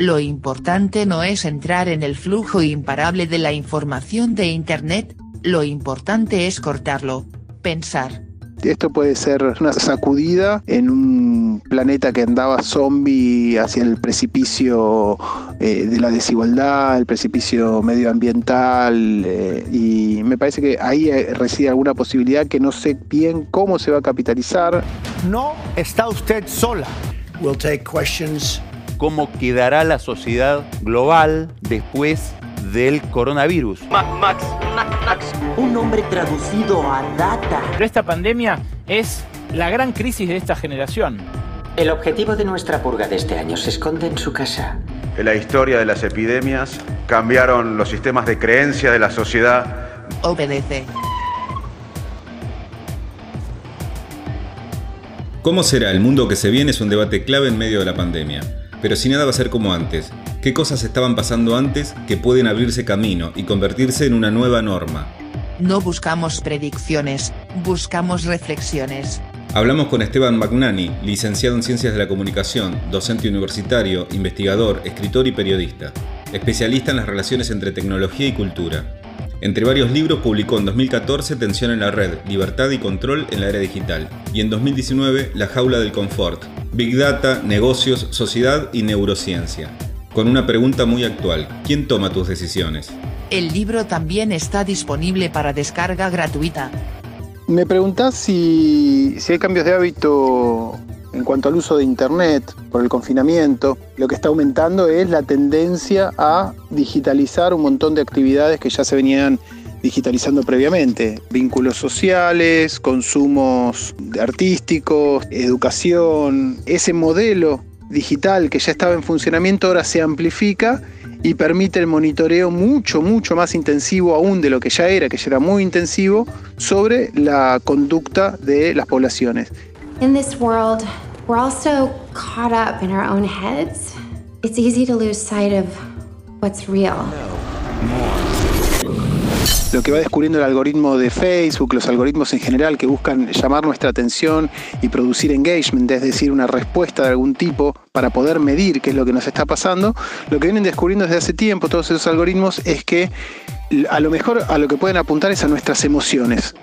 Lo importante no es entrar en el flujo imparable de la información de Internet, lo importante es cortarlo, pensar. Esto puede ser una sacudida en un planeta que andaba zombie hacia el precipicio eh, de la desigualdad, el precipicio medioambiental, eh, y me parece que ahí eh, reside alguna posibilidad que no sé bien cómo se va a capitalizar. No está usted sola. We'll take questions. ¿Cómo quedará la sociedad global después del coronavirus? Max, Max, un nombre traducido a data. Pero esta pandemia es la gran crisis de esta generación. El objetivo de nuestra purga de este año se esconde en su casa. En la historia de las epidemias cambiaron los sistemas de creencia de la sociedad. Obedece. ¿Cómo será el mundo que se viene? Es un debate clave en medio de la pandemia. Pero si nada va a ser como antes, ¿qué cosas estaban pasando antes que pueden abrirse camino y convertirse en una nueva norma? No buscamos predicciones, buscamos reflexiones. Hablamos con Esteban Magnani, licenciado en Ciencias de la Comunicación, docente universitario, investigador, escritor y periodista, especialista en las relaciones entre tecnología y cultura. Entre varios libros publicó en 2014 Tensión en la Red, Libertad y Control en la Era Digital y en 2019 La Jaula del Confort, Big Data, Negocios, Sociedad y Neurociencia. Con una pregunta muy actual, ¿quién toma tus decisiones? El libro también está disponible para descarga gratuita. Me preguntás si, si hay cambios de hábito en cuanto al uso de Internet por el confinamiento, lo que está aumentando es la tendencia a digitalizar un montón de actividades que ya se venían digitalizando previamente. Vínculos sociales, consumos artísticos, educación. Ese modelo digital que ya estaba en funcionamiento ahora se amplifica y permite el monitoreo mucho, mucho más intensivo aún de lo que ya era, que ya era muy intensivo, sobre la conducta de las poblaciones. In this world, we're all so caught up in our own heads. It's easy to lose sight of what's real. Lo que va descubriendo el algoritmo de Facebook, los algoritmos en general que buscan llamar nuestra atención y producir engagement, es decir, una respuesta de algún tipo para poder medir qué es lo que nos está pasando, lo que vienen descubriendo desde hace tiempo todos esos algoritmos es que a lo mejor a lo que pueden apuntar es a nuestras emociones.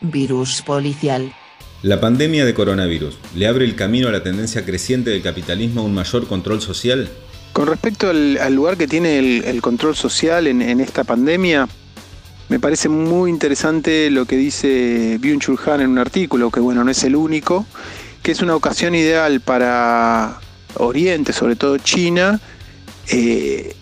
Virus policial. La pandemia de coronavirus le abre el camino a la tendencia creciente del capitalismo a un mayor control social. Con respecto al, lugar que tiene el, control social en, esta pandemia, me parece muy interesante lo que dice Byung-Chul Han en un artículo, que bueno, no es el único, que es una ocasión ideal para Oriente, sobre todo China, eh,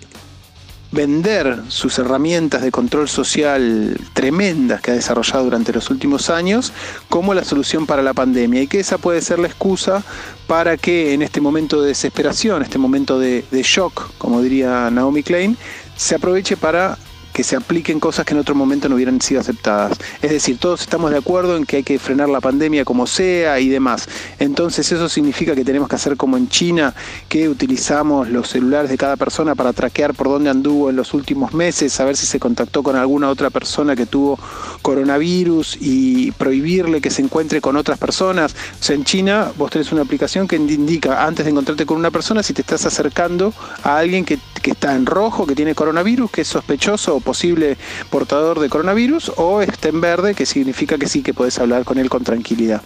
vender sus herramientas de control social tremendas que ha desarrollado durante los últimos años como la solución para la pandemia y que esa puede ser la excusa para que en este momento de desesperación, este momento de, shock, como diría Naomi Klein, se aproveche para que se apliquen cosas que en otro momento no hubieran sido aceptadas. Es decir, todos estamos de acuerdo en que hay que frenar la pandemia como sea y demás. Entonces eso significa que tenemos que hacer como en China, que utilizamos los celulares de cada persona para traquear por dónde anduvo en los últimos meses, saber si se contactó con alguna otra persona que tuvo coronavirus y prohibirle que se encuentre con otras personas. O sea, en China vos tenés una aplicación que indica antes de encontrarte con una persona si te estás acercando a alguien que, que está en rojo, que tiene coronavirus, que es sospechoso o posible portador de coronavirus, o está en verde, que significa que sí que puedes hablar con él con tranquilidad.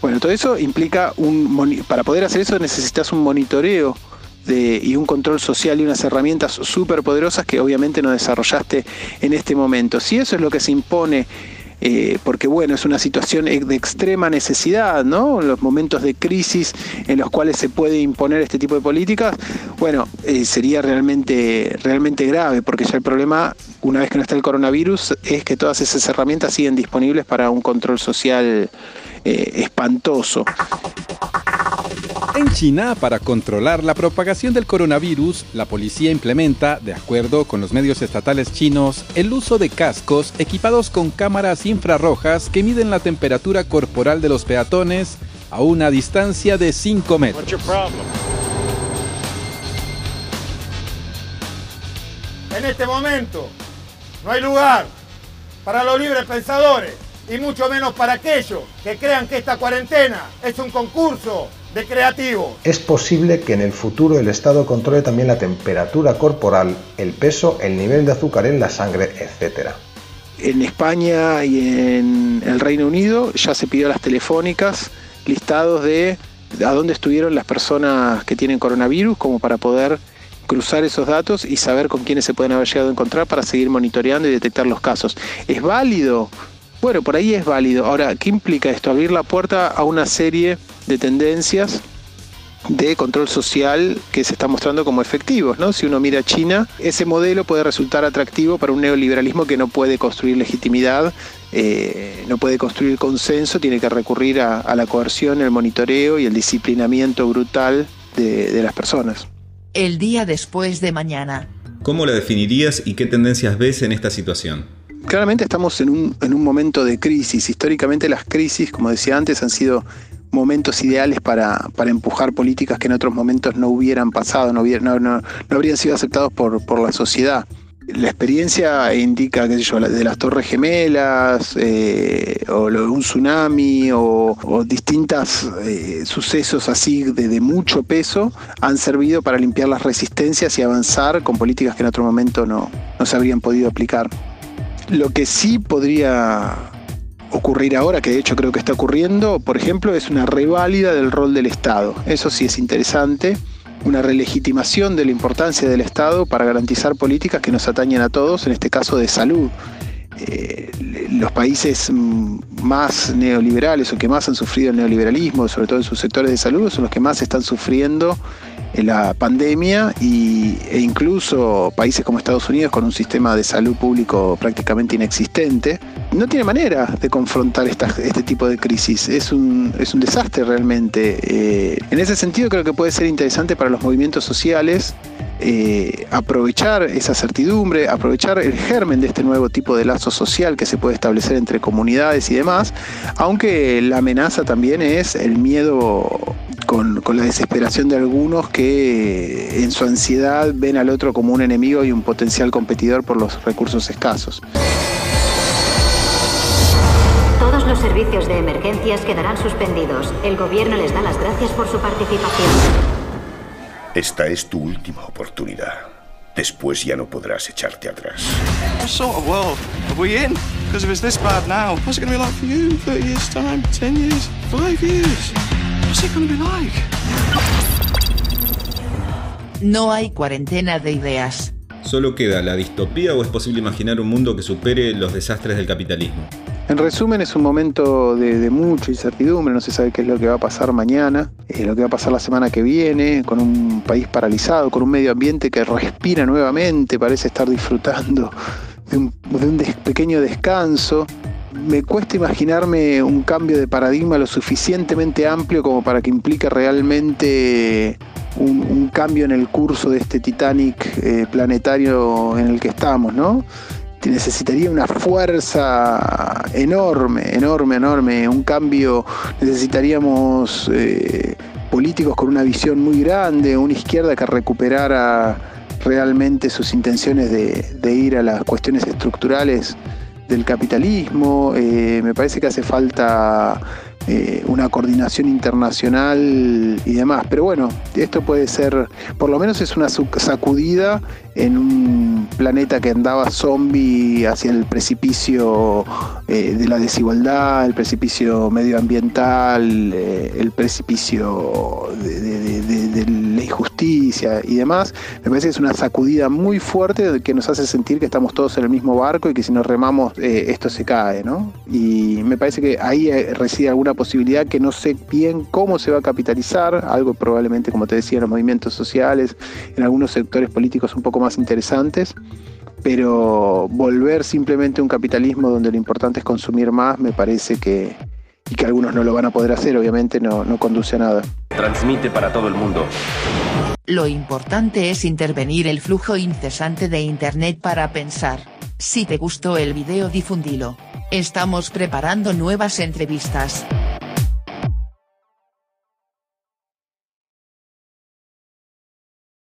Bueno, todo eso implica un para poder hacer eso necesitas un monitoreo y un control social y unas herramientas súper poderosas que obviamente no desarrollaste en este momento. Si eso es lo que se impone eh, porque bueno, es una situación de extrema necesidad, ¿no? Los momentos de crisis en los cuales se puede imponer este tipo de políticas, bueno, eh, sería realmente, realmente grave, porque ya el problema, una vez que no está el coronavirus, es que todas esas herramientas siguen disponibles para un control social eh, espantoso. En China, para controlar la propagación del coronavirus, la policía implementa, de acuerdo con los medios estatales chinos, el uso de cascos equipados con cámaras infrarrojas que miden la temperatura corporal de los peatones a una distancia de 5 metros. En este momento no hay lugar para los libres pensadores y mucho menos para aquellos que crean que esta cuarentena es un concurso de creativo. Es posible que en el futuro el Estado controle también la temperatura corporal, el peso, el nivel de azúcar en la sangre, etc. En España y en el Reino Unido ya se pidió a las telefónicas listados de a dónde estuvieron las personas que tienen coronavirus como para poder cruzar esos datos y saber con quiénes se pueden haber llegado a encontrar para seguir monitoreando y detectar los casos. ¿Es válido? Bueno, por ahí es válido. Ahora, ¿qué implica esto? Abrir la puerta a una serie de tendencias de control social que se está mostrando como efectivos, ¿no? Si uno mira a China, ese modelo puede resultar atractivo para un neoliberalismo que no puede construir legitimidad, eh, no puede construir consenso, tiene que recurrir a, la coerción, el monitoreo y el disciplinamiento brutal de, de las personas. El día después de mañana. ¿Cómo la definirías y qué tendencias ves en esta situación? Claramente estamos en un, en un momento de crisis. Históricamente las crisis, como decía antes, han sido momentos ideales para, para, empujar políticas que en otros momentos no hubieran pasado, no, no, no, habrían sido aceptados por, por, la sociedad. La experiencia indica, qué sé yo, de las torres gemelas, eh, o un tsunami, o, o distintos eh, sucesos así de, de, mucho peso, han servido para limpiar las resistencias y avanzar con políticas que en otro momento no, no se habrían podido aplicar. Lo que sí podría ocurrir ahora, que de hecho creo que está ocurriendo, por ejemplo, es una reválida del rol del Estado. Eso sí es interesante, una relegitimación de la importancia del Estado para garantizar políticas que nos atañen a todos, en este caso de salud. Eh, los países más neoliberales o que más han sufrido el neoliberalismo, sobre todo en sus sectores de salud, son los que más están sufriendo la pandemia y, e incluso países como Estados Unidos con un sistema de salud público prácticamente inexistente, no tiene manera de confrontar este tipo de crisis. Es un, es un desastre realmente. Eh, en ese sentido creo que puede ser interesante para los movimientos sociales eh, aprovechar esa certidumbre, aprovechar el germen de este nuevo tipo de lazo social que se puede establecer entre comunidades y demás, aunque la amenaza también es el miedo con, la desesperación de algunos que en su ansiedad ven al otro como un enemigo y un potencial competidor por los recursos escasos. Todos los servicios de emergencias quedarán suspendidos. El gobierno les da las gracias por su participación. Esta es tu última oportunidad. Después ya no podrás echarte atrás. What sort of world are we in? Because if it's this bad now, what's it going to be like for you in 30 years' time, 10 years, 5 years? What's it going to be like? No hay cuarentena de ideas. ¿Solo queda la distopía o es posible imaginar un mundo que supere los desastres del capitalismo? En resumen, es un momento de, mucha incertidumbre, no se sabe qué es lo que va a pasar mañana, eh, lo que va a pasar la semana que viene, con un país paralizado, con un medio ambiente que respira nuevamente, parece estar disfrutando de un, pequeño descanso. Me cuesta imaginarme un cambio de paradigma lo suficientemente amplio como para que implique realmente un, cambio en el curso de este Titanic eh, planetario en el que estamos, ¿no? Necesitaría una fuerza enorme, enorme, enorme, un cambio, necesitaríamos eh, políticos con una visión muy grande, una izquierda que recuperara realmente sus intenciones de, ir a las cuestiones estructurales del capitalismo, eh, me parece que hace falta eh, una coordinación internacional y demás. Pero bueno, esto puede ser, por lo menos es una sacudida en un planeta que andaba zombie hacia el precipicio eh, de la desigualdad, el precipicio medioambiental, eh, el precipicio de, la injusticia y demás. Me parece que es una sacudida muy fuerte que nos hace sentir que estamos todos en el mismo barco y que si nos remamos esto se cae, ¿no? Y me parece que ahí reside alguna posibilidad que no sé bien cómo se va a capitalizar, algo probablemente, como te decía, en los movimientos sociales, en algunos sectores políticos un poco más interesantes, pero volver simplemente a un capitalismo donde lo importante es consumir más, me parece que, y que algunos no lo van a poder hacer, obviamente no, no conduce a nada. Transmite para todo el mundo. Lo importante es intervenir el flujo incesante de Internet para pensar. Si te gustó el video difundilo. Estamos preparando nuevas entrevistas.